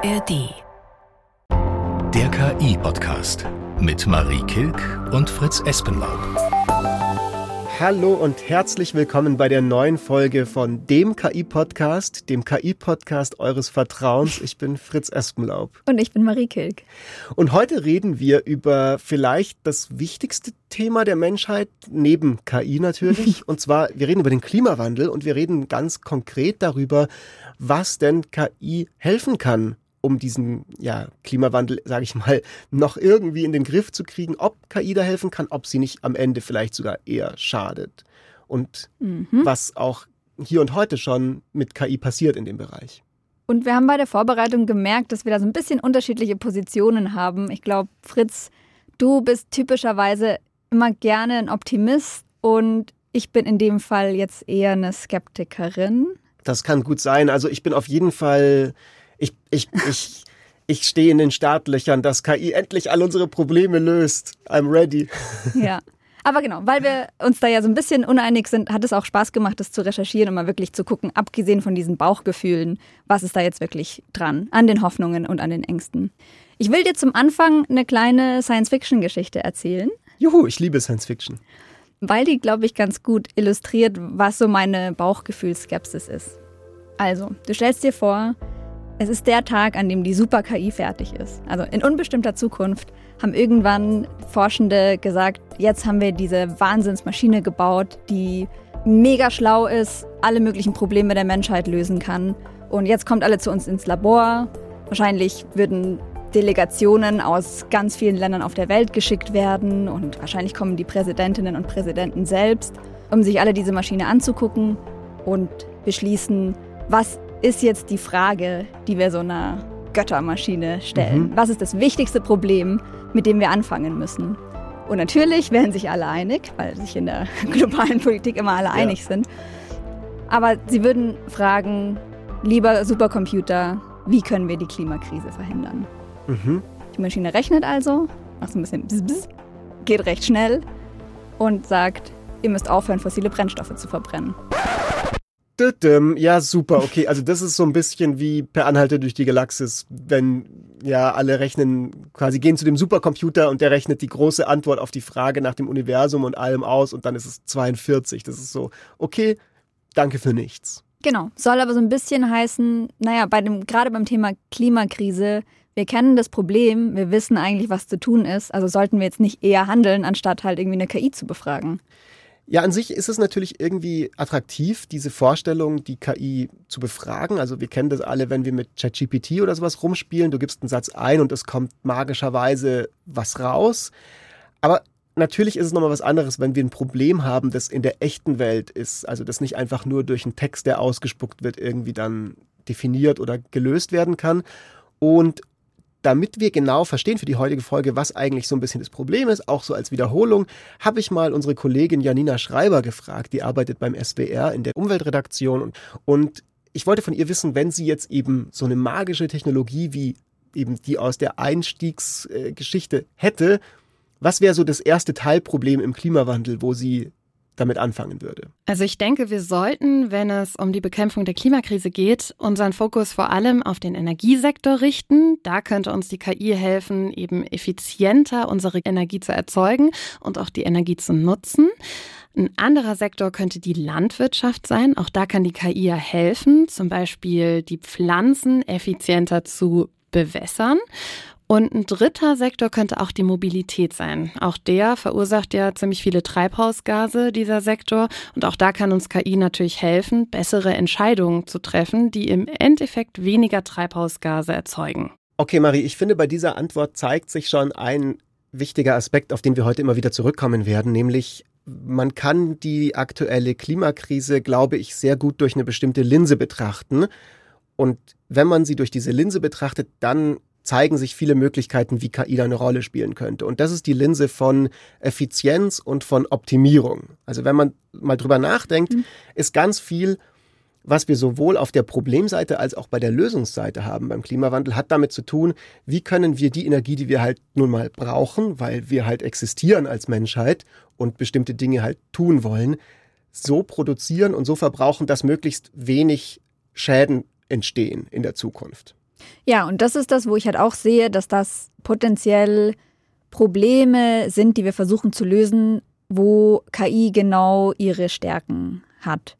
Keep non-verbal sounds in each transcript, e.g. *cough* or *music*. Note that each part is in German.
ARD. Der KI-Podcast mit Marie Kilk und Fritz Espenlaub. Hallo und herzlich willkommen bei der neuen Folge von dem KI-Podcast, dem KI-Podcast eures Vertrauens. Ich bin Fritz Espenlaub. Und ich bin Marie Kilk. Und heute reden wir über vielleicht das wichtigste Thema der Menschheit, neben KI natürlich. *laughs* und zwar, wir reden über den Klimawandel und wir reden ganz konkret darüber, was denn KI helfen kann um diesen ja, Klimawandel, sage ich mal, noch irgendwie in den Griff zu kriegen, ob KI da helfen kann, ob sie nicht am Ende vielleicht sogar eher schadet. Und mhm. was auch hier und heute schon mit KI passiert in dem Bereich. Und wir haben bei der Vorbereitung gemerkt, dass wir da so ein bisschen unterschiedliche Positionen haben. Ich glaube, Fritz, du bist typischerweise immer gerne ein Optimist und ich bin in dem Fall jetzt eher eine Skeptikerin. Das kann gut sein. Also ich bin auf jeden Fall ich, ich, ich, ich stehe in den Startlöchern, dass KI endlich all unsere Probleme löst. I'm ready. *laughs* Ja. Aber genau, weil wir uns da ja so ein bisschen uneinig sind, hat es auch Spaß gemacht, das zu recherchieren und mal wirklich zu gucken, abgesehen von diesen Bauchgefühlen, was ist da jetzt wirklich dran, an den Hoffnungen und an den Ängsten. Ich will dir zum Anfang eine kleine Science-Fiction-Geschichte erzählen. Juhu, ich liebe Science-Fiction. Weil die, glaube ich, ganz gut illustriert, was so meine Bauchgefühlskepsis ist. Also, du stellst dir vor, es ist der Tag, an dem die Super-KI fertig ist. Also in unbestimmter Zukunft haben irgendwann Forschende gesagt, jetzt haben wir diese Wahnsinnsmaschine gebaut, die mega schlau ist, alle möglichen Probleme der Menschheit lösen kann. Und jetzt kommt alle zu uns ins Labor. Wahrscheinlich würden Delegationen aus ganz vielen Ländern auf der Welt geschickt werden und wahrscheinlich kommen die Präsidentinnen und Präsidenten selbst, um sich alle diese Maschine anzugucken und beschließen, was ist jetzt die Frage, die wir so einer Göttermaschine stellen. Mhm. Was ist das wichtigste Problem, mit dem wir anfangen müssen? Und natürlich werden sich alle einig, weil sich in der *laughs* globalen Politik immer alle ja. einig sind. Aber sie würden fragen, lieber Supercomputer, wie können wir die Klimakrise verhindern? Mhm. Die Maschine rechnet also, macht so ein bisschen bzz, bzz, geht recht schnell und sagt, ihr müsst aufhören, fossile Brennstoffe zu verbrennen. Ja, super. Okay, also das ist so ein bisschen wie per Anhalter durch die Galaxis, wenn ja alle rechnen, quasi gehen zu dem Supercomputer und der rechnet die große Antwort auf die Frage nach dem Universum und allem aus und dann ist es 42. Das ist so, okay, danke für nichts. Genau, soll aber so ein bisschen heißen, naja, bei dem, gerade beim Thema Klimakrise, wir kennen das Problem, wir wissen eigentlich, was zu tun ist, also sollten wir jetzt nicht eher handeln, anstatt halt irgendwie eine KI zu befragen. Ja, an sich ist es natürlich irgendwie attraktiv, diese Vorstellung, die KI zu befragen. Also wir kennen das alle, wenn wir mit ChatGPT oder sowas rumspielen. Du gibst einen Satz ein und es kommt magischerweise was raus. Aber natürlich ist es nochmal was anderes, wenn wir ein Problem haben, das in der echten Welt ist. Also das nicht einfach nur durch einen Text, der ausgespuckt wird, irgendwie dann definiert oder gelöst werden kann. Und damit wir genau verstehen für die heutige Folge, was eigentlich so ein bisschen das Problem ist, auch so als Wiederholung, habe ich mal unsere Kollegin Janina Schreiber gefragt, die arbeitet beim SWR in der Umweltredaktion. Und, und ich wollte von ihr wissen, wenn sie jetzt eben so eine magische Technologie wie eben die aus der Einstiegsgeschichte hätte, was wäre so das erste Teilproblem im Klimawandel, wo sie damit anfangen würde? Also ich denke, wir sollten, wenn es um die Bekämpfung der Klimakrise geht, unseren Fokus vor allem auf den Energiesektor richten. Da könnte uns die KI helfen, eben effizienter unsere Energie zu erzeugen und auch die Energie zu nutzen. Ein anderer Sektor könnte die Landwirtschaft sein. Auch da kann die KI ja helfen, zum Beispiel die Pflanzen effizienter zu bewässern. Und ein dritter Sektor könnte auch die Mobilität sein. Auch der verursacht ja ziemlich viele Treibhausgase, dieser Sektor. Und auch da kann uns KI natürlich helfen, bessere Entscheidungen zu treffen, die im Endeffekt weniger Treibhausgase erzeugen. Okay, Marie, ich finde, bei dieser Antwort zeigt sich schon ein wichtiger Aspekt, auf den wir heute immer wieder zurückkommen werden, nämlich man kann die aktuelle Klimakrise, glaube ich, sehr gut durch eine bestimmte Linse betrachten. Und wenn man sie durch diese Linse betrachtet, dann zeigen sich viele Möglichkeiten, wie KI da eine Rolle spielen könnte. Und das ist die Linse von Effizienz und von Optimierung. Also wenn man mal drüber nachdenkt, mhm. ist ganz viel, was wir sowohl auf der Problemseite als auch bei der Lösungsseite haben beim Klimawandel, hat damit zu tun, wie können wir die Energie, die wir halt nun mal brauchen, weil wir halt existieren als Menschheit und bestimmte Dinge halt tun wollen, so produzieren und so verbrauchen, dass möglichst wenig Schäden entstehen in der Zukunft. Ja, und das ist das, wo ich halt auch sehe, dass das potenziell Probleme sind, die wir versuchen zu lösen, wo KI genau ihre Stärken hat.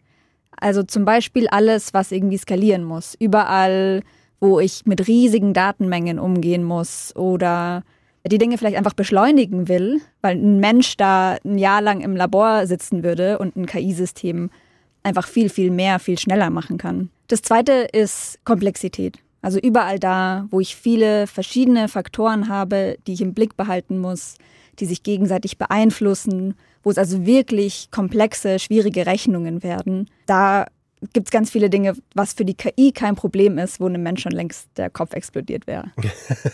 Also zum Beispiel alles, was irgendwie skalieren muss. Überall, wo ich mit riesigen Datenmengen umgehen muss oder die Dinge vielleicht einfach beschleunigen will, weil ein Mensch da ein Jahr lang im Labor sitzen würde und ein KI-System einfach viel, viel mehr, viel schneller machen kann. Das zweite ist Komplexität. Also überall da, wo ich viele verschiedene Faktoren habe, die ich im Blick behalten muss, die sich gegenseitig beeinflussen, wo es also wirklich komplexe, schwierige Rechnungen werden, da gibt es ganz viele Dinge, was für die KI kein Problem ist, wo einem Mensch schon längst der Kopf explodiert wäre.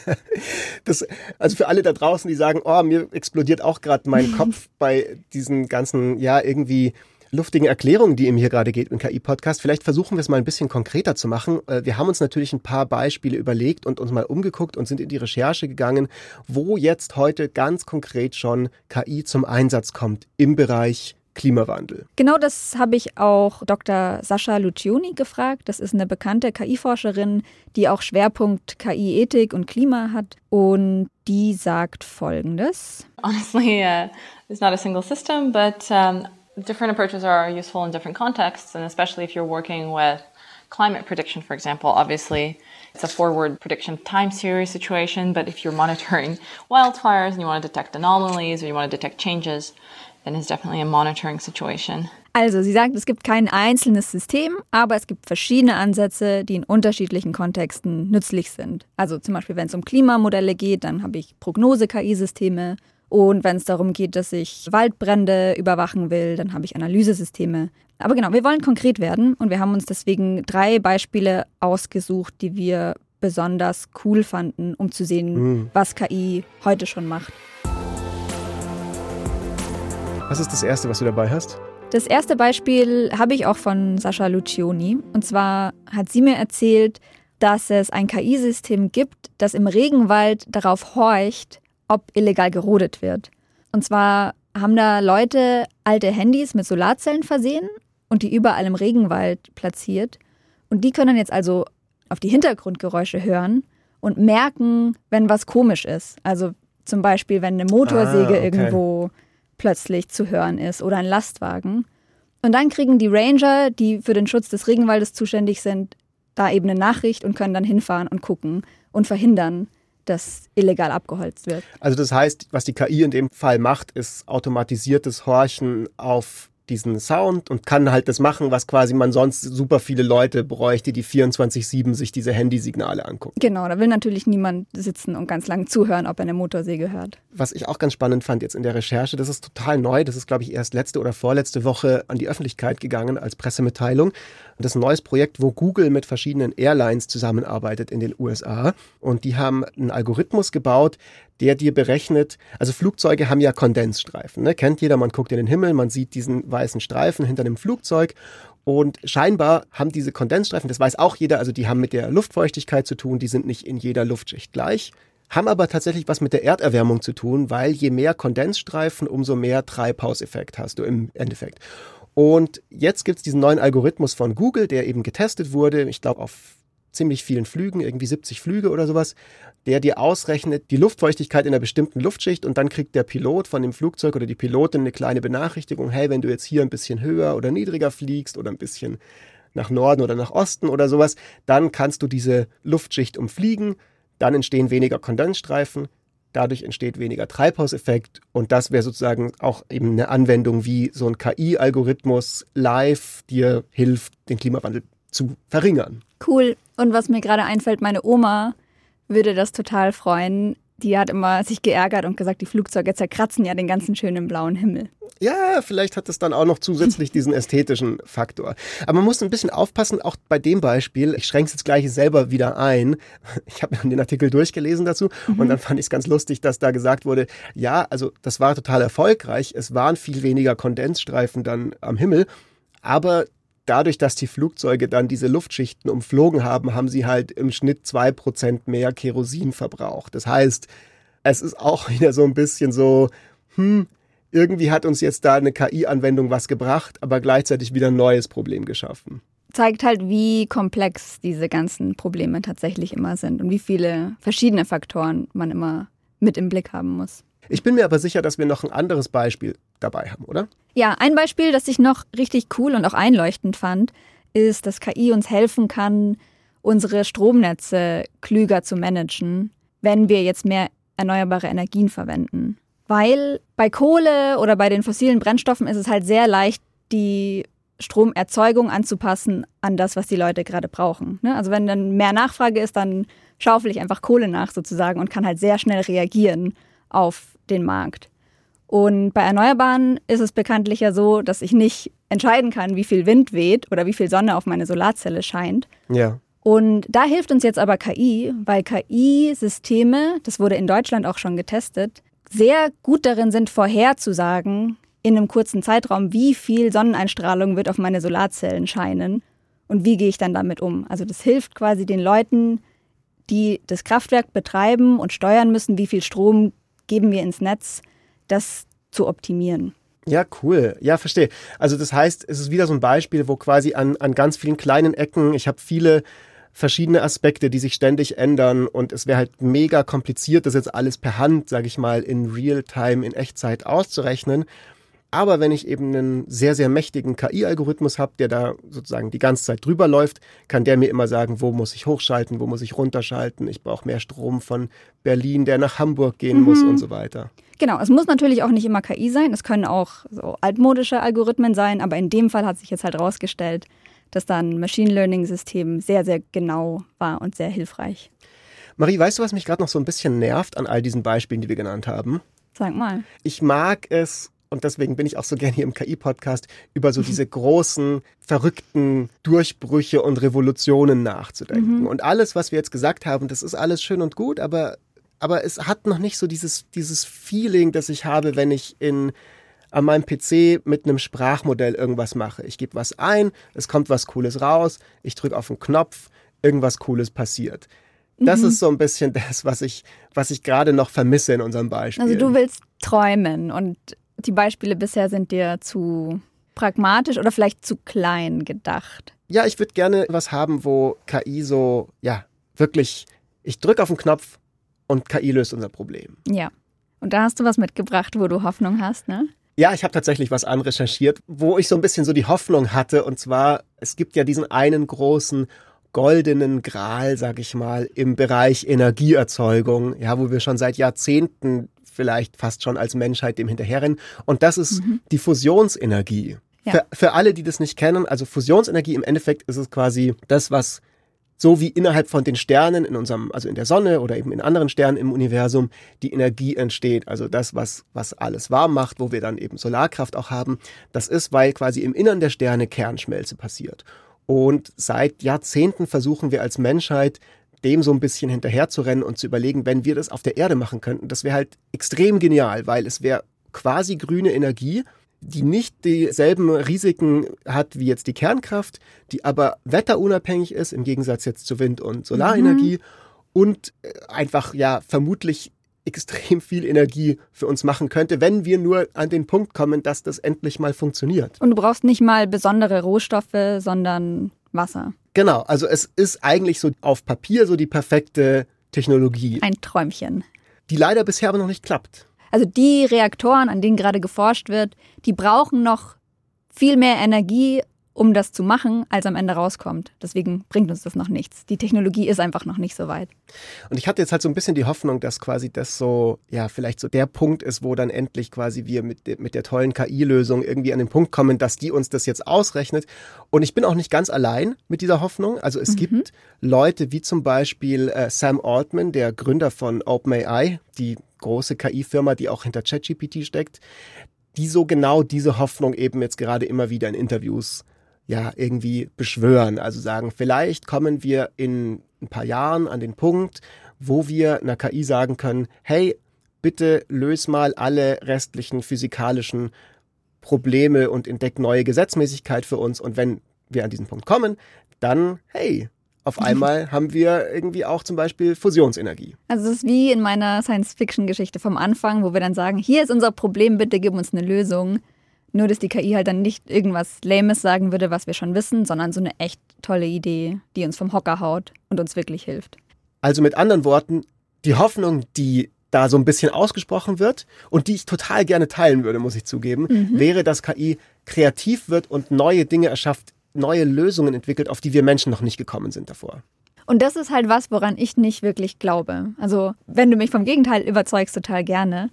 *laughs* das, also für alle da draußen, die sagen, oh, mir explodiert auch gerade mein *laughs* Kopf bei diesen ganzen, ja, irgendwie luftigen Erklärungen, die ihm hier gerade geht im KI-Podcast. Vielleicht versuchen wir es mal ein bisschen konkreter zu machen. Äh, wir haben uns natürlich ein paar Beispiele überlegt und uns mal umgeguckt und sind in die Recherche gegangen, wo jetzt heute ganz konkret schon KI zum Einsatz kommt im Bereich Klimawandel. Genau das habe ich auch Dr. Sascha Lucioni gefragt. Das ist eine bekannte KI-Forscherin, die auch Schwerpunkt KI-Ethik und Klima hat. Und die sagt Folgendes. Honestly, uh, it's not a single system, but um different approaches are useful in different contexts, and especially if you're working with climate prediction, for example, obviously it's a forward prediction time series situation, but if you're monitoring *laughs* wildfires and you want to detect anomalies or you want to detect changes, then it's definitely a monitoring situation. Also, sie sagt, es gibt kein einzelnes System, aber es gibt verschiedene Ansätze, die in unterschiedlichen Kontexten nützlich sind. Also zum Beispiel, wenn es um Klimamodelle geht, dann habe ich Prognose-KI-Systeme und wenn es darum geht, dass ich Waldbrände überwachen will, dann habe ich Analysesysteme. Aber genau, wir wollen konkret werden und wir haben uns deswegen drei Beispiele ausgesucht, die wir besonders cool fanden, um zu sehen, mhm. was KI heute schon macht. Was ist das Erste, was du dabei hast? Das erste Beispiel habe ich auch von Sascha Lucioni. Und zwar hat sie mir erzählt, dass es ein KI-System gibt, das im Regenwald darauf horcht, ob illegal gerodet wird. Und zwar haben da Leute alte Handys mit Solarzellen versehen und die überall im Regenwald platziert. Und die können jetzt also auf die Hintergrundgeräusche hören und merken, wenn was komisch ist. Also zum Beispiel, wenn eine Motorsäge ah, okay. irgendwo plötzlich zu hören ist oder ein Lastwagen. Und dann kriegen die Ranger, die für den Schutz des Regenwaldes zuständig sind, da eben eine Nachricht und können dann hinfahren und gucken und verhindern, das illegal abgeholzt wird. Also das heißt, was die KI in dem Fall macht, ist automatisiertes Horchen auf diesen Sound und kann halt das machen, was quasi man sonst super viele Leute bräuchte, die 24-7 sich diese Handysignale angucken. Genau, da will natürlich niemand sitzen und ganz lang zuhören, ob er eine Motorsäge hört. Was ich auch ganz spannend fand jetzt in der Recherche, das ist total neu, das ist glaube ich erst letzte oder vorletzte Woche an die Öffentlichkeit gegangen als Pressemitteilung. Das ist ein neues Projekt, wo Google mit verschiedenen Airlines zusammenarbeitet in den USA. Und die haben einen Algorithmus gebaut, der dir berechnet, also Flugzeuge haben ja Kondensstreifen. Ne? Kennt jeder, man guckt in den Himmel, man sieht diesen weißen Streifen hinter dem Flugzeug. Und scheinbar haben diese Kondensstreifen, das weiß auch jeder, also die haben mit der Luftfeuchtigkeit zu tun, die sind nicht in jeder Luftschicht gleich, haben aber tatsächlich was mit der Erderwärmung zu tun, weil je mehr Kondensstreifen, umso mehr Treibhauseffekt hast du im Endeffekt. Und jetzt gibt es diesen neuen Algorithmus von Google, der eben getestet wurde, ich glaube auf ziemlich vielen Flügen, irgendwie 70 Flüge oder sowas, der dir ausrechnet die Luftfeuchtigkeit in einer bestimmten Luftschicht und dann kriegt der Pilot von dem Flugzeug oder die Pilotin eine kleine Benachrichtigung, hey, wenn du jetzt hier ein bisschen höher oder niedriger fliegst oder ein bisschen nach Norden oder nach Osten oder sowas, dann kannst du diese Luftschicht umfliegen, dann entstehen weniger Kondensstreifen, dadurch entsteht weniger Treibhauseffekt und das wäre sozusagen auch eben eine Anwendung, wie so ein KI-Algorithmus live dir hilft, den Klimawandel zu verringern. Cool. Und was mir gerade einfällt, meine Oma würde das total freuen. Die hat immer sich geärgert und gesagt, die Flugzeuge zerkratzen ja den ganzen schönen blauen Himmel. Ja, vielleicht hat es dann auch noch zusätzlich diesen ästhetischen Faktor. Aber man muss ein bisschen aufpassen, auch bei dem Beispiel. Ich schränke es jetzt gleich selber wieder ein. Ich habe den Artikel durchgelesen dazu mhm. und dann fand ich es ganz lustig, dass da gesagt wurde, ja, also das war total erfolgreich. Es waren viel weniger Kondensstreifen dann am Himmel. Aber dadurch, dass die Flugzeuge dann diese Luftschichten umflogen haben, haben sie halt im Schnitt zwei Prozent mehr Kerosin verbraucht. Das heißt, es ist auch *laughs* wieder so ein bisschen so, hm, irgendwie hat uns jetzt da eine KI-Anwendung was gebracht, aber gleichzeitig wieder ein neues Problem geschaffen. zeigt halt, wie komplex diese ganzen Probleme tatsächlich immer sind und wie viele verschiedene Faktoren man immer mit im Blick haben muss. Ich bin mir aber sicher, dass wir noch ein anderes Beispiel dabei haben, oder? Ja, ein Beispiel, das ich noch richtig cool und auch einleuchtend fand, ist, dass KI uns helfen kann, unsere Stromnetze klüger zu managen, wenn wir jetzt mehr erneuerbare Energien verwenden. Weil bei Kohle oder bei den fossilen Brennstoffen ist es halt sehr leicht, die Stromerzeugung anzupassen an das, was die Leute gerade brauchen. Ne? Also wenn dann mehr Nachfrage ist, dann schaufel ich einfach Kohle nach sozusagen und kann halt sehr schnell reagieren auf den Markt. Und bei Erneuerbaren ist es bekanntlich ja so, dass ich nicht entscheiden kann, wie viel Wind weht oder wie viel Sonne auf meine Solarzelle scheint. Ja. Und da hilft uns jetzt aber KI, weil KI-Systeme, das wurde in Deutschland auch schon getestet, sehr gut darin sind, vorherzusagen in einem kurzen Zeitraum, wie viel Sonneneinstrahlung wird auf meine Solarzellen scheinen und wie gehe ich dann damit um. Also das hilft quasi den Leuten, die das Kraftwerk betreiben und steuern müssen, wie viel Strom geben wir ins Netz, das zu optimieren. Ja, cool. Ja, verstehe. Also das heißt, es ist wieder so ein Beispiel, wo quasi an, an ganz vielen kleinen Ecken, ich habe viele verschiedene Aspekte, die sich ständig ändern und es wäre halt mega kompliziert, das jetzt alles per Hand, sage ich mal, in Real-Time, in Echtzeit auszurechnen. Aber wenn ich eben einen sehr, sehr mächtigen KI-Algorithmus habe, der da sozusagen die ganze Zeit drüber läuft, kann der mir immer sagen, wo muss ich hochschalten, wo muss ich runterschalten. Ich brauche mehr Strom von Berlin, der nach Hamburg gehen mhm. muss und so weiter. Genau, es muss natürlich auch nicht immer KI sein, es können auch so altmodische Algorithmen sein, aber in dem Fall hat sich jetzt halt rausgestellt, dass da ein Machine Learning-System sehr, sehr genau war und sehr hilfreich. Marie, weißt du, was mich gerade noch so ein bisschen nervt an all diesen Beispielen, die wir genannt haben? Sag mal. Ich mag es, und deswegen bin ich auch so gerne hier im KI-Podcast, über so diese großen, verrückten Durchbrüche und Revolutionen nachzudenken. Mhm. Und alles, was wir jetzt gesagt haben, das ist alles schön und gut, aber, aber es hat noch nicht so dieses, dieses Feeling, das ich habe, wenn ich in an meinem PC mit einem Sprachmodell irgendwas mache. Ich gebe was ein, es kommt was Cooles raus, ich drücke auf einen Knopf, irgendwas Cooles passiert. Das mhm. ist so ein bisschen *laughs* das, was ich, was ich gerade noch vermisse in unserem Beispiel. Also du willst träumen und die Beispiele bisher sind dir zu pragmatisch oder vielleicht zu klein gedacht. Ja, ich würde gerne was haben, wo KI so, ja, wirklich, ich drücke auf den Knopf und KI löst unser Problem. Ja. Und da hast du was mitgebracht, wo du Hoffnung hast, ne? Ja, ich habe tatsächlich was anrecherchiert, wo ich so ein bisschen so die Hoffnung hatte. Und zwar, es gibt ja diesen einen großen goldenen Gral, sag ich mal, im Bereich Energieerzeugung, ja, wo wir schon seit Jahrzehnten vielleicht fast schon als Menschheit dem hinterherrennen. Und das ist mhm. die Fusionsenergie. Ja. Für, für alle, die das nicht kennen, also Fusionsenergie im Endeffekt ist es quasi das, was so wie innerhalb von den Sternen in unserem, also in der Sonne oder eben in anderen Sternen im Universum die Energie entsteht. Also das, was, was alles warm macht, wo wir dann eben Solarkraft auch haben. Das ist, weil quasi im Innern der Sterne Kernschmelze passiert. Und seit Jahrzehnten versuchen wir als Menschheit, dem so ein bisschen hinterherzurennen und zu überlegen, wenn wir das auf der Erde machen könnten, das wäre halt extrem genial, weil es wäre quasi grüne Energie die nicht dieselben Risiken hat wie jetzt die Kernkraft, die aber wetterunabhängig ist, im Gegensatz jetzt zu Wind- und Solarenergie mhm. und äh, einfach ja vermutlich extrem viel Energie für uns machen könnte, wenn wir nur an den Punkt kommen, dass das endlich mal funktioniert. Und du brauchst nicht mal besondere Rohstoffe, sondern Wasser. Genau, also es ist eigentlich so auf Papier so die perfekte Technologie. Ein Träumchen. Die leider bisher aber noch nicht klappt. Also die Reaktoren, an denen gerade geforscht wird, die brauchen noch viel mehr Energie, um das zu machen, als am Ende rauskommt. Deswegen bringt uns das noch nichts. Die Technologie ist einfach noch nicht so weit. Und ich hatte jetzt halt so ein bisschen die Hoffnung, dass quasi das so, ja, vielleicht so der Punkt ist, wo dann endlich quasi wir mit, mit der tollen KI-Lösung irgendwie an den Punkt kommen, dass die uns das jetzt ausrechnet. Und ich bin auch nicht ganz allein mit dieser Hoffnung. Also es mhm. gibt Leute wie zum Beispiel äh, Sam Altman, der Gründer von OpenAI, die große KI-Firma, die auch hinter ChatGPT steckt, die so genau diese Hoffnung eben jetzt gerade immer wieder in Interviews ja irgendwie beschwören. Also sagen, vielleicht kommen wir in ein paar Jahren an den Punkt, wo wir einer KI sagen können, hey, bitte löse mal alle restlichen physikalischen Probleme und entdeck neue Gesetzmäßigkeit für uns. Und wenn wir an diesen Punkt kommen, dann, hey, auf *laughs* einmal haben wir irgendwie auch zum Beispiel Fusionsenergie. Also es ist wie in meiner Science-Fiction-Geschichte vom Anfang, wo wir dann sagen, hier ist unser Problem, bitte gib uns eine Lösung. Nur, dass die KI halt dann nicht irgendwas Lames sagen würde, was wir schon wissen, sondern so eine echt tolle Idee, die uns vom Hocker haut und uns wirklich hilft. Also mit anderen Worten, die Hoffnung, die da so ein bisschen ausgesprochen wird und die ich total gerne teilen würde, muss ich zugeben, mhm. wäre, dass KI kreativ wird und neue Dinge erschafft, neue Lösungen entwickelt, auf die wir Menschen noch nicht gekommen sind davor. Und das ist halt was, woran ich nicht wirklich glaube. Also, wenn du mich vom Gegenteil überzeugst, total gerne.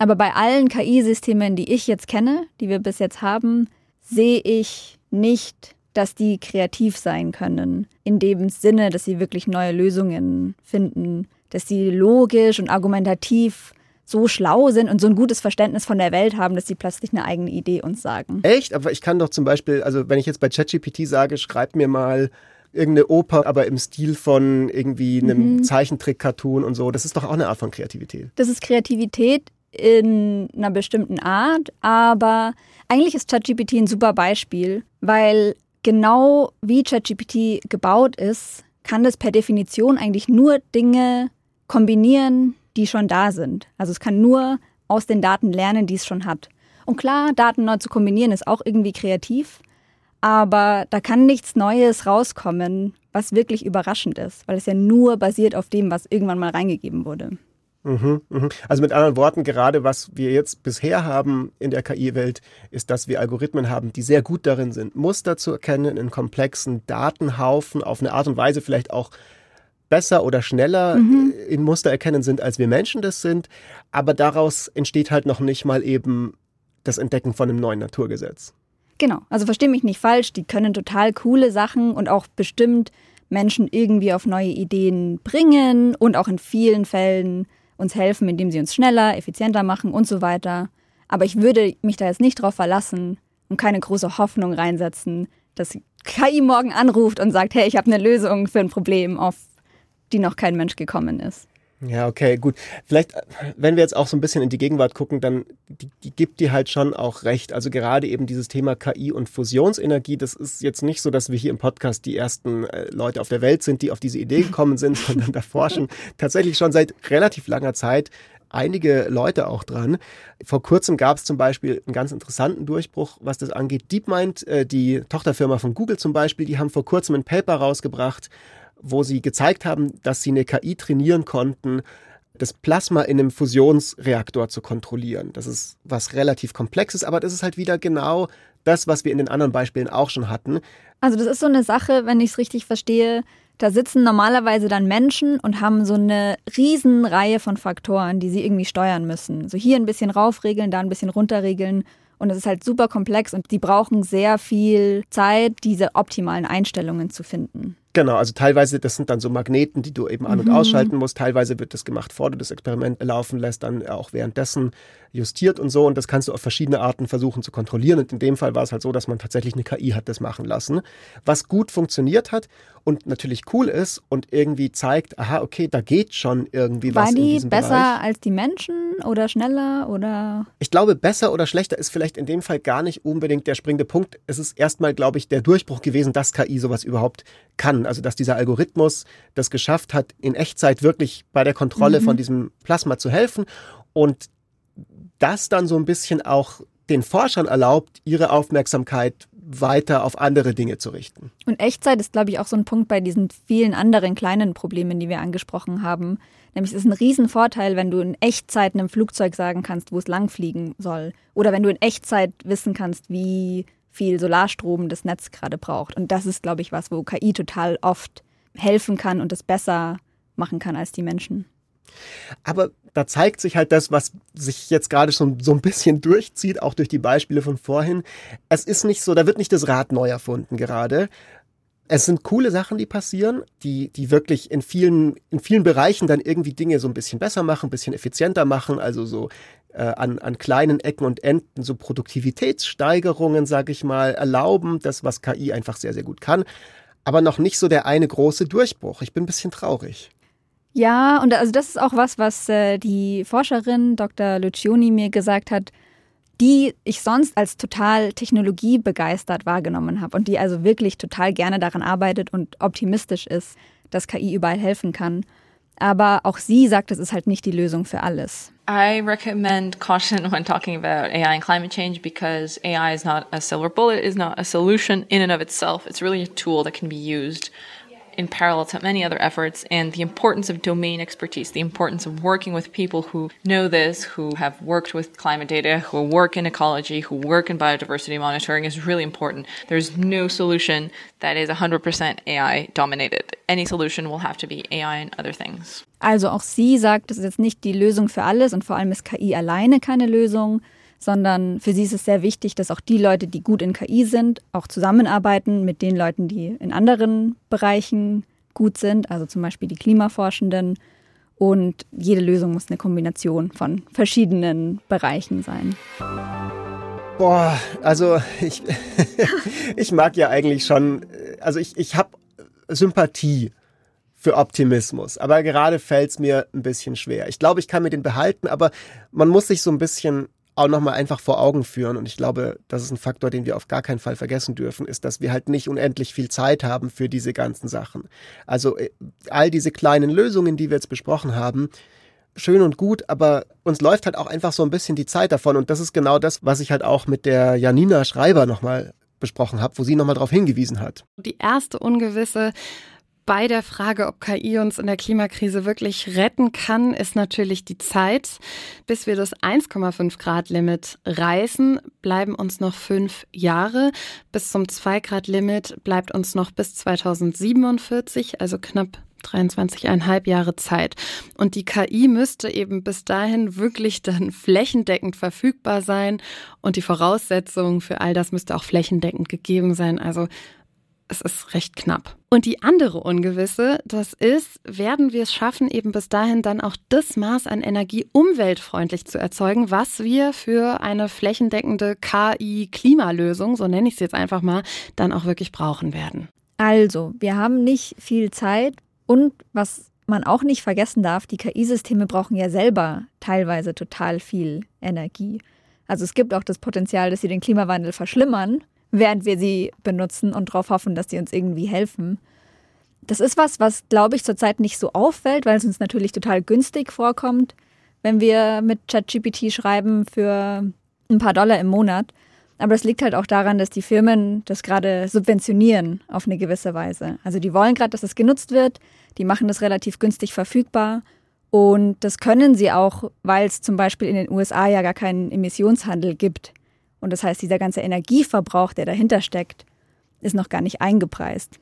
Aber bei allen KI-Systemen, die ich jetzt kenne, die wir bis jetzt haben, sehe ich nicht, dass die kreativ sein können. In dem Sinne, dass sie wirklich neue Lösungen finden, dass sie logisch und argumentativ so schlau sind und so ein gutes Verständnis von der Welt haben, dass sie plötzlich eine eigene Idee uns sagen. Echt? Aber ich kann doch zum Beispiel, also wenn ich jetzt bei ChatGPT sage, schreib mir mal irgendeine Oper, aber im Stil von irgendwie einem mhm. Zeichentrick-Cartoon und so. Das ist doch auch eine Art von Kreativität. Das ist Kreativität in einer bestimmten Art, aber eigentlich ist ChatGPT ein super Beispiel, weil genau wie ChatGPT gebaut ist, kann das per Definition eigentlich nur Dinge kombinieren, die schon da sind. Also es kann nur aus den Daten lernen, die es schon hat. Und klar, Daten neu zu kombinieren ist auch irgendwie kreativ, aber da kann nichts Neues rauskommen, was wirklich überraschend ist, weil es ja nur basiert auf dem, was irgendwann mal reingegeben wurde. Mhm, mhm. Also mit anderen Worten, gerade was wir jetzt bisher haben in der KI-Welt, ist, dass wir Algorithmen haben, die sehr gut darin sind, Muster zu erkennen in komplexen Datenhaufen, auf eine Art und Weise vielleicht auch besser oder schneller mhm. in Muster erkennen sind, als wir Menschen das sind. Aber daraus entsteht halt noch nicht mal eben das Entdecken von einem neuen Naturgesetz. Genau, also verstehe mich nicht falsch, die können total coole Sachen und auch bestimmt Menschen irgendwie auf neue Ideen bringen und auch in vielen Fällen uns helfen, indem sie uns schneller, effizienter machen und so weiter. Aber ich würde mich da jetzt nicht drauf verlassen und keine große Hoffnung reinsetzen, dass KI morgen anruft und sagt, hey, ich habe eine Lösung für ein Problem, auf die noch kein Mensch gekommen ist. Ja, okay, gut. Vielleicht, wenn wir jetzt auch so ein bisschen in die Gegenwart gucken, dann die, die gibt dir halt schon auch recht. Also gerade eben dieses Thema KI und Fusionsenergie, das ist jetzt nicht so, dass wir hier im Podcast die ersten äh, Leute auf der Welt sind, die auf diese Idee gekommen sind, *laughs* sondern da forschen tatsächlich schon seit relativ langer Zeit einige Leute auch dran. Vor kurzem gab es zum Beispiel einen ganz interessanten Durchbruch, was das angeht. DeepMind, äh, die Tochterfirma von Google zum Beispiel, die haben vor kurzem ein Paper rausgebracht, wo sie gezeigt haben, dass sie eine KI trainieren konnten, das Plasma in einem Fusionsreaktor zu kontrollieren. Das ist was relativ komplexes, aber das ist halt wieder genau das, was wir in den anderen Beispielen auch schon hatten. Also das ist so eine Sache, wenn ich es richtig verstehe, da sitzen normalerweise dann Menschen und haben so eine Riesenreihe von Faktoren, die sie irgendwie steuern müssen. So hier ein bisschen raufregeln, da ein bisschen runterregeln. Und es ist halt super komplex und die brauchen sehr viel Zeit, diese optimalen Einstellungen zu finden. Genau, also teilweise, das sind dann so Magneten, die du eben an- und mhm. ausschalten musst. Teilweise wird das gemacht, bevor du das Experiment laufen lässt, dann auch währenddessen justiert und so. Und das kannst du auf verschiedene Arten versuchen zu kontrollieren. Und in dem Fall war es halt so, dass man tatsächlich eine KI hat das machen lassen, was gut funktioniert hat und natürlich cool ist und irgendwie zeigt, aha, okay, da geht schon irgendwie war was. War die besser Bereich. als die Menschen oder schneller oder? Ich glaube, besser oder schlechter ist vielleicht in dem Fall gar nicht unbedingt der springende Punkt. Es ist erstmal, glaube ich, der Durchbruch gewesen, dass KI sowas überhaupt kann kann. Also dass dieser Algorithmus das geschafft hat, in Echtzeit wirklich bei der Kontrolle mhm. von diesem Plasma zu helfen und das dann so ein bisschen auch den Forschern erlaubt, ihre Aufmerksamkeit weiter auf andere Dinge zu richten. Und Echtzeit ist, glaube ich, auch so ein Punkt bei diesen vielen anderen kleinen Problemen, die wir angesprochen haben. Nämlich es ist ein Riesenvorteil, wenn du in Echtzeit einem Flugzeug sagen kannst, wo es langfliegen soll. Oder wenn du in Echtzeit wissen kannst, wie viel Solarstrom das Netz gerade braucht. Und das ist, glaube ich, was, wo KI total oft helfen kann und es besser machen kann als die Menschen. Aber da zeigt sich halt das, was sich jetzt gerade schon so ein bisschen durchzieht, auch durch die Beispiele von vorhin. Es ist nicht so, da wird nicht das Rad neu erfunden gerade. Es sind coole Sachen, die passieren, die, die wirklich in vielen, in vielen Bereichen dann irgendwie Dinge so ein bisschen besser machen, ein bisschen effizienter machen. Also so äh, an, an kleinen Ecken und Enden so Produktivitätssteigerungen, sage ich mal, erlauben, das, was KI einfach sehr, sehr gut kann. Aber noch nicht so der eine große Durchbruch. Ich bin ein bisschen traurig. Ja, und also das ist auch was, was äh, die Forscherin Dr. Lucioni mir gesagt hat, die ich sonst als total technologiebegeistert wahrgenommen habe und die also wirklich total gerne daran arbeitet und optimistisch ist, dass KI überall helfen kann. Aber auch sie sagt, es ist halt nicht die Lösung für alles. I recommend caution when talking about AI and climate change because AI is not a silver bullet, is not a solution in and of itself. It's really a tool that can be used in parallel to many other efforts and the importance of domain expertise, the importance of working with people who know this, who have worked with climate data, who work in ecology, who work in biodiversity monitoring is really important. There's no solution that is 100% AI dominated. Any solution will have to be AI and other things. Also auch sie sagt, das ist jetzt nicht die Lösung für alles und vor allem ist KI alleine keine Lösung, sondern für sie ist es sehr wichtig, dass auch die Leute, die gut in KI sind, auch zusammenarbeiten mit den Leuten, die in anderen Bereichen gut sind, also zum Beispiel die Klimaforschenden. Und jede Lösung muss eine Kombination von verschiedenen Bereichen sein. Boah, also ich, *laughs* ich mag ja eigentlich schon, also ich, ich habe Sympathie für Optimismus. Aber gerade fällt es mir ein bisschen schwer. Ich glaube, ich kann mir den behalten, aber man muss sich so ein bisschen auch nochmal einfach vor Augen führen. Und ich glaube, das ist ein Faktor, den wir auf gar keinen Fall vergessen dürfen, ist, dass wir halt nicht unendlich viel Zeit haben für diese ganzen Sachen. Also äh, all diese kleinen Lösungen, die wir jetzt besprochen haben, schön und gut, aber uns läuft halt auch einfach so ein bisschen die Zeit davon. Und das ist genau das, was ich halt auch mit der Janina Schreiber nochmal besprochen habe, wo sie nochmal darauf hingewiesen hat. Die erste ungewisse bei der Frage, ob KI uns in der Klimakrise wirklich retten kann, ist natürlich die Zeit. Bis wir das 1,5 Grad Limit reißen, bleiben uns noch fünf Jahre. Bis zum 2 Grad Limit bleibt uns noch bis 2047, also knapp 23,5 Jahre Zeit. Und die KI müsste eben bis dahin wirklich dann *laughs* flächendeckend verfügbar sein. Und die Voraussetzungen für all das müsste auch flächendeckend gegeben sein. Also es ist recht knapp. Und die andere Ungewisse, das ist, werden wir es schaffen, eben bis dahin dann auch das Maß an Energie umweltfreundlich zu erzeugen, was wir für eine flächendeckende KI-Klimalösung, so nenne ich es jetzt einfach mal, dann auch wirklich brauchen werden. Also, wir haben nicht viel Zeit und was man auch nicht vergessen darf, die KI-Systeme brauchen ja selber teilweise total viel Energie. Also es gibt auch das Potenzial, dass sie den Klimawandel verschlimmern während wir sie benutzen und darauf hoffen, dass sie uns irgendwie helfen. Das ist was, was, glaube ich, zurzeit nicht so auffällt, weil es uns natürlich total günstig vorkommt, wenn wir mit ChatGPT schreiben für ein paar Dollar im Monat. Aber das liegt halt auch daran, dass die Firmen das gerade subventionieren auf eine gewisse Weise. Also die wollen gerade, dass es genutzt wird, die machen das relativ günstig verfügbar und das können sie auch, weil es zum Beispiel in den USA ja gar keinen Emissionshandel gibt. Und das heißt, dieser ganze Energieverbrauch, der dahinter steckt, ist noch gar nicht eingepreist.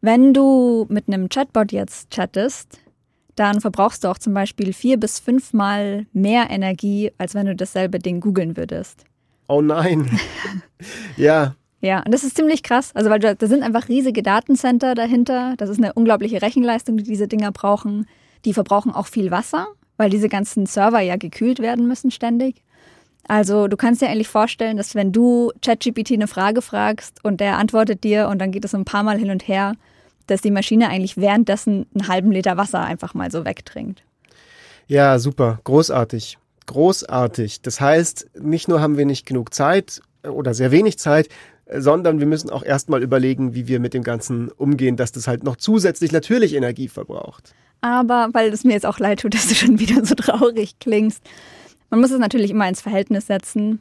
Wenn du mit einem Chatbot jetzt chattest, dann verbrauchst du auch zum Beispiel vier bis fünfmal mehr Energie, als wenn du dasselbe Ding googeln würdest. Oh nein. *laughs* ja. Ja, und das ist ziemlich krass. Also, weil da, da sind einfach riesige Datencenter dahinter. Das ist eine unglaubliche Rechenleistung, die diese Dinger brauchen. Die verbrauchen auch viel Wasser, weil diese ganzen Server ja gekühlt werden müssen ständig. Also du kannst dir eigentlich vorstellen, dass wenn du ChatGPT eine Frage fragst und der antwortet dir und dann geht es ein paar Mal hin und her, dass die Maschine eigentlich währenddessen einen halben Liter Wasser einfach mal so wegtrinkt. Ja, super, großartig. Großartig. Das heißt, nicht nur haben wir nicht genug Zeit oder sehr wenig Zeit, sondern wir müssen auch erstmal überlegen, wie wir mit dem Ganzen umgehen, dass das halt noch zusätzlich natürlich Energie verbraucht. Aber weil es mir jetzt auch leid tut, dass du schon wieder so traurig klingst, man muss es natürlich immer ins Verhältnis setzen.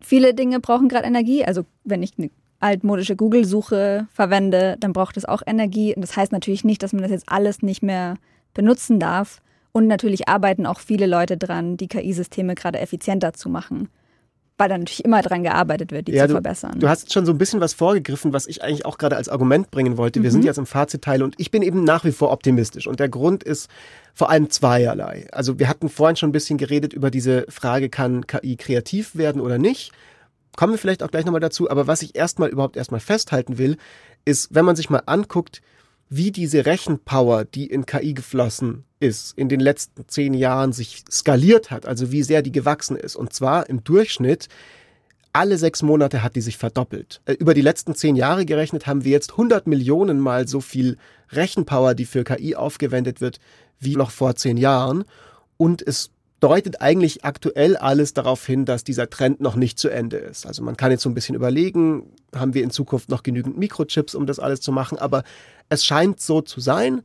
Viele Dinge brauchen gerade Energie. Also wenn ich eine altmodische Google-Suche verwende, dann braucht es auch Energie. Und das heißt natürlich nicht, dass man das jetzt alles nicht mehr benutzen darf. Und natürlich arbeiten auch viele Leute dran, die KI-Systeme gerade effizienter zu machen weil da natürlich immer dran gearbeitet wird, die ja, zu du, verbessern. Du hast schon so ein bisschen was vorgegriffen, was ich eigentlich auch gerade als Argument bringen wollte. Mhm. Wir sind jetzt im Fazitteil und ich bin eben nach wie vor optimistisch. Und der Grund ist vor allem zweierlei. Also wir hatten vorhin schon ein bisschen geredet über diese Frage, kann KI kreativ werden oder nicht? Kommen wir vielleicht auch gleich nochmal dazu. Aber was ich erstmal überhaupt erstmal festhalten will, ist, wenn man sich mal anguckt, wie diese Rechenpower, die in KI geflossen ist, in den letzten zehn Jahren sich skaliert hat, also wie sehr die gewachsen ist. Und zwar im Durchschnitt alle sechs Monate hat die sich verdoppelt. Äh, über die letzten zehn Jahre gerechnet haben wir jetzt 100 Millionen mal so viel Rechenpower, die für KI aufgewendet wird, wie noch vor zehn Jahren. Und es deutet eigentlich aktuell alles darauf hin, dass dieser Trend noch nicht zu Ende ist. Also man kann jetzt so ein bisschen überlegen, haben wir in Zukunft noch genügend Mikrochips, um das alles zu machen, aber es scheint so zu sein,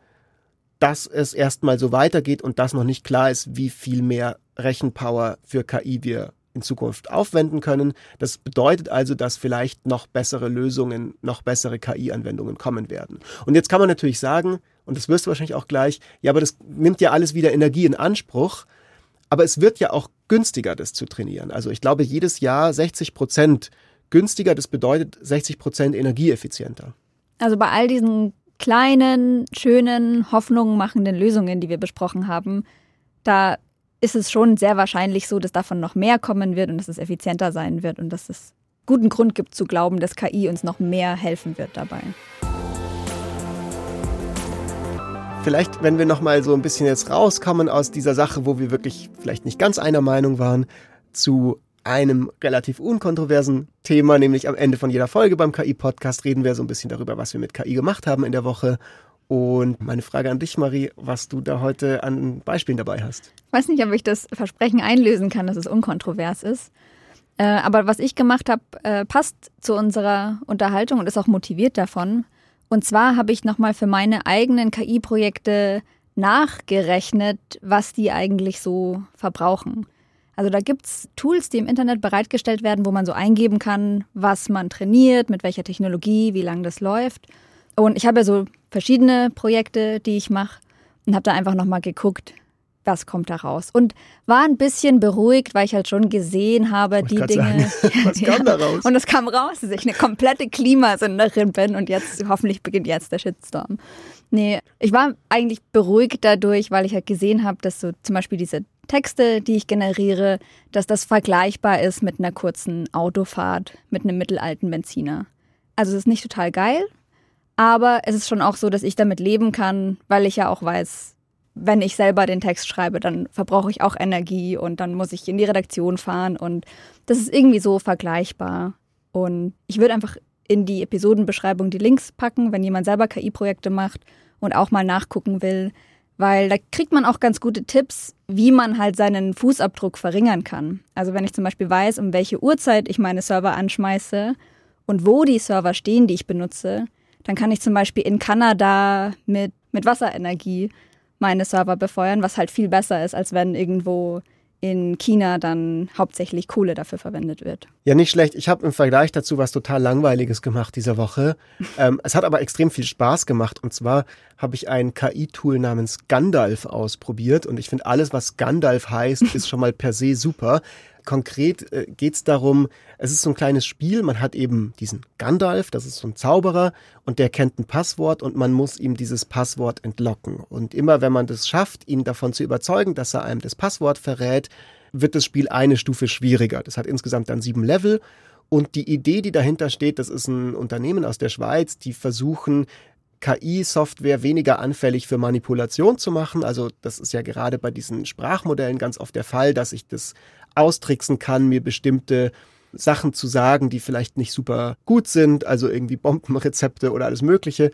dass es erstmal so weitergeht und dass noch nicht klar ist, wie viel mehr Rechenpower für KI wir in Zukunft aufwenden können. Das bedeutet also, dass vielleicht noch bessere Lösungen, noch bessere KI-Anwendungen kommen werden. Und jetzt kann man natürlich sagen, und das wirst du wahrscheinlich auch gleich, ja, aber das nimmt ja alles wieder Energie in Anspruch. Aber es wird ja auch günstiger, das zu trainieren. Also ich glaube, jedes Jahr 60 Prozent günstiger, das bedeutet 60 Prozent energieeffizienter. Also bei all diesen kleinen, schönen, Hoffnungen machenden Lösungen, die wir besprochen haben, da ist es schon sehr wahrscheinlich so, dass davon noch mehr kommen wird und dass es effizienter sein wird und dass es guten Grund gibt zu glauben, dass KI uns noch mehr helfen wird dabei. Vielleicht, wenn wir noch mal so ein bisschen jetzt rauskommen aus dieser Sache, wo wir wirklich vielleicht nicht ganz einer Meinung waren, zu einem relativ unkontroversen Thema, nämlich am Ende von jeder Folge beim KI-Podcast reden wir so ein bisschen darüber, was wir mit KI gemacht haben in der Woche. Und meine Frage an dich, Marie, was du da heute an Beispielen dabei hast. Ich weiß nicht, ob ich das Versprechen einlösen kann, dass es unkontrovers ist. Äh, aber was ich gemacht habe, äh, passt zu unserer Unterhaltung und ist auch motiviert davon. Und zwar habe ich nochmal für meine eigenen KI-Projekte nachgerechnet, was die eigentlich so verbrauchen. Also da gibt es Tools, die im Internet bereitgestellt werden, wo man so eingeben kann, was man trainiert, mit welcher Technologie, wie lange das läuft. Und ich habe ja so verschiedene Projekte, die ich mache und habe da einfach nochmal geguckt, was kommt da raus. Und war ein bisschen beruhigt, weil ich halt schon gesehen habe, die Dinge. Sagen, *laughs* was kam ja, da raus? Und es kam raus, dass ich eine komplette Klimasünderin bin und jetzt, hoffentlich beginnt jetzt der Shitstorm. Nee, ich war eigentlich beruhigt dadurch, weil ich halt gesehen habe, dass so zum Beispiel diese Texte, die ich generiere, dass das vergleichbar ist mit einer kurzen Autofahrt mit einem mittelalten Benziner. Also es ist nicht total geil, aber es ist schon auch so, dass ich damit leben kann, weil ich ja auch weiß, wenn ich selber den Text schreibe, dann verbrauche ich auch Energie und dann muss ich in die Redaktion fahren und das ist irgendwie so vergleichbar. Und ich würde einfach in die Episodenbeschreibung die Links packen, wenn jemand selber KI-Projekte macht und auch mal nachgucken will, weil da kriegt man auch ganz gute Tipps, wie man halt seinen Fußabdruck verringern kann. Also wenn ich zum Beispiel weiß, um welche Uhrzeit ich meine Server anschmeiße und wo die Server stehen, die ich benutze, dann kann ich zum Beispiel in Kanada mit, mit Wasserenergie meine Server befeuern, was halt viel besser ist, als wenn irgendwo in China dann hauptsächlich Kohle dafür verwendet wird. Ja, nicht schlecht. Ich habe im Vergleich dazu was total Langweiliges gemacht diese Woche. *laughs* ähm, es hat aber extrem viel Spaß gemacht. Und zwar habe ich ein KI-Tool namens Gandalf ausprobiert. Und ich finde, alles, was Gandalf heißt, *laughs* ist schon mal per se super konkret äh, geht es darum, es ist so ein kleines Spiel, man hat eben diesen Gandalf, das ist so ein Zauberer und der kennt ein Passwort und man muss ihm dieses Passwort entlocken. Und immer wenn man das schafft, ihn davon zu überzeugen, dass er einem das Passwort verrät, wird das Spiel eine Stufe schwieriger. Das hat insgesamt dann sieben Level. Und die Idee, die dahinter steht, das ist ein Unternehmen aus der Schweiz, die versuchen, KI-Software weniger anfällig für Manipulation zu machen. Also das ist ja gerade bei diesen Sprachmodellen ganz oft der Fall, dass ich das austricksen kann, mir bestimmte Sachen zu sagen, die vielleicht nicht super gut sind, also irgendwie Bombenrezepte oder alles Mögliche.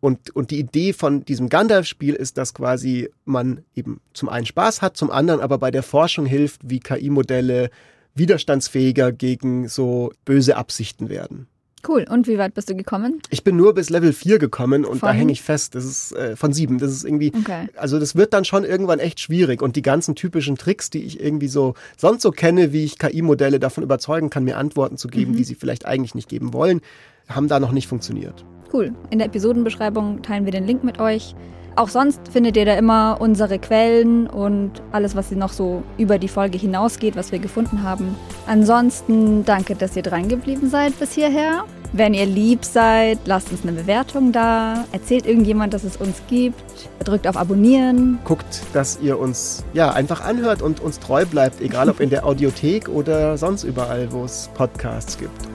Und, und die Idee von diesem Gandalf-Spiel ist, dass quasi man eben zum einen Spaß hat, zum anderen aber bei der Forschung hilft, wie KI-Modelle widerstandsfähiger gegen so böse Absichten werden. Cool. Und wie weit bist du gekommen? Ich bin nur bis Level 4 gekommen und von? da hänge ich fest. Das ist äh, von 7. Das ist irgendwie, okay. also das wird dann schon irgendwann echt schwierig. Und die ganzen typischen Tricks, die ich irgendwie so sonst so kenne, wie ich KI-Modelle davon überzeugen kann, mir Antworten zu geben, mhm. die sie vielleicht eigentlich nicht geben wollen, haben da noch nicht funktioniert. Cool. In der Episodenbeschreibung teilen wir den Link mit euch. Auch sonst findet ihr da immer unsere Quellen und alles, was noch so über die Folge hinausgeht, was wir gefunden haben. Ansonsten danke, dass ihr dran geblieben seid bis hierher. Wenn ihr lieb seid, lasst uns eine Bewertung da. Erzählt irgendjemand, dass es uns gibt. Drückt auf Abonnieren. Guckt, dass ihr uns ja einfach anhört und uns treu bleibt, egal ob in der *laughs* Audiothek oder sonst überall, wo es Podcasts gibt.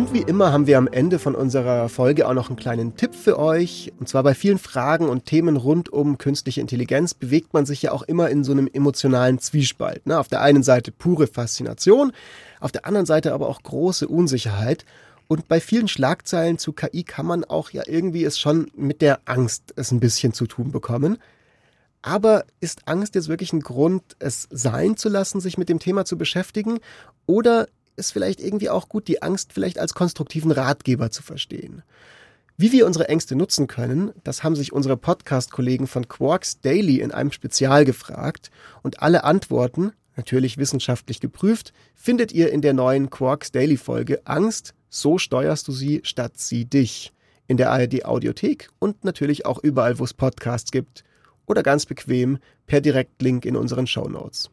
Und wie immer haben wir am Ende von unserer Folge auch noch einen kleinen Tipp für euch. Und zwar bei vielen Fragen und Themen rund um künstliche Intelligenz bewegt man sich ja auch immer in so einem emotionalen Zwiespalt. Ne? Auf der einen Seite pure Faszination, auf der anderen Seite aber auch große Unsicherheit. Und bei vielen Schlagzeilen zu KI kann man auch ja irgendwie es schon mit der Angst es ein bisschen zu tun bekommen. Aber ist Angst jetzt wirklich ein Grund, es sein zu lassen, sich mit dem Thema zu beschäftigen? Oder ist vielleicht irgendwie auch gut, die Angst vielleicht als konstruktiven Ratgeber zu verstehen. Wie wir unsere Ängste nutzen können, das haben sich unsere Podcast-Kollegen von Quarks Daily in einem Spezial gefragt und alle Antworten, natürlich wissenschaftlich geprüft, findet ihr in der neuen Quarks Daily Folge Angst, so steuerst du sie statt sie dich in der ARD Audiothek und natürlich auch überall, wo es Podcasts gibt oder ganz bequem per Direktlink in unseren Show Notes.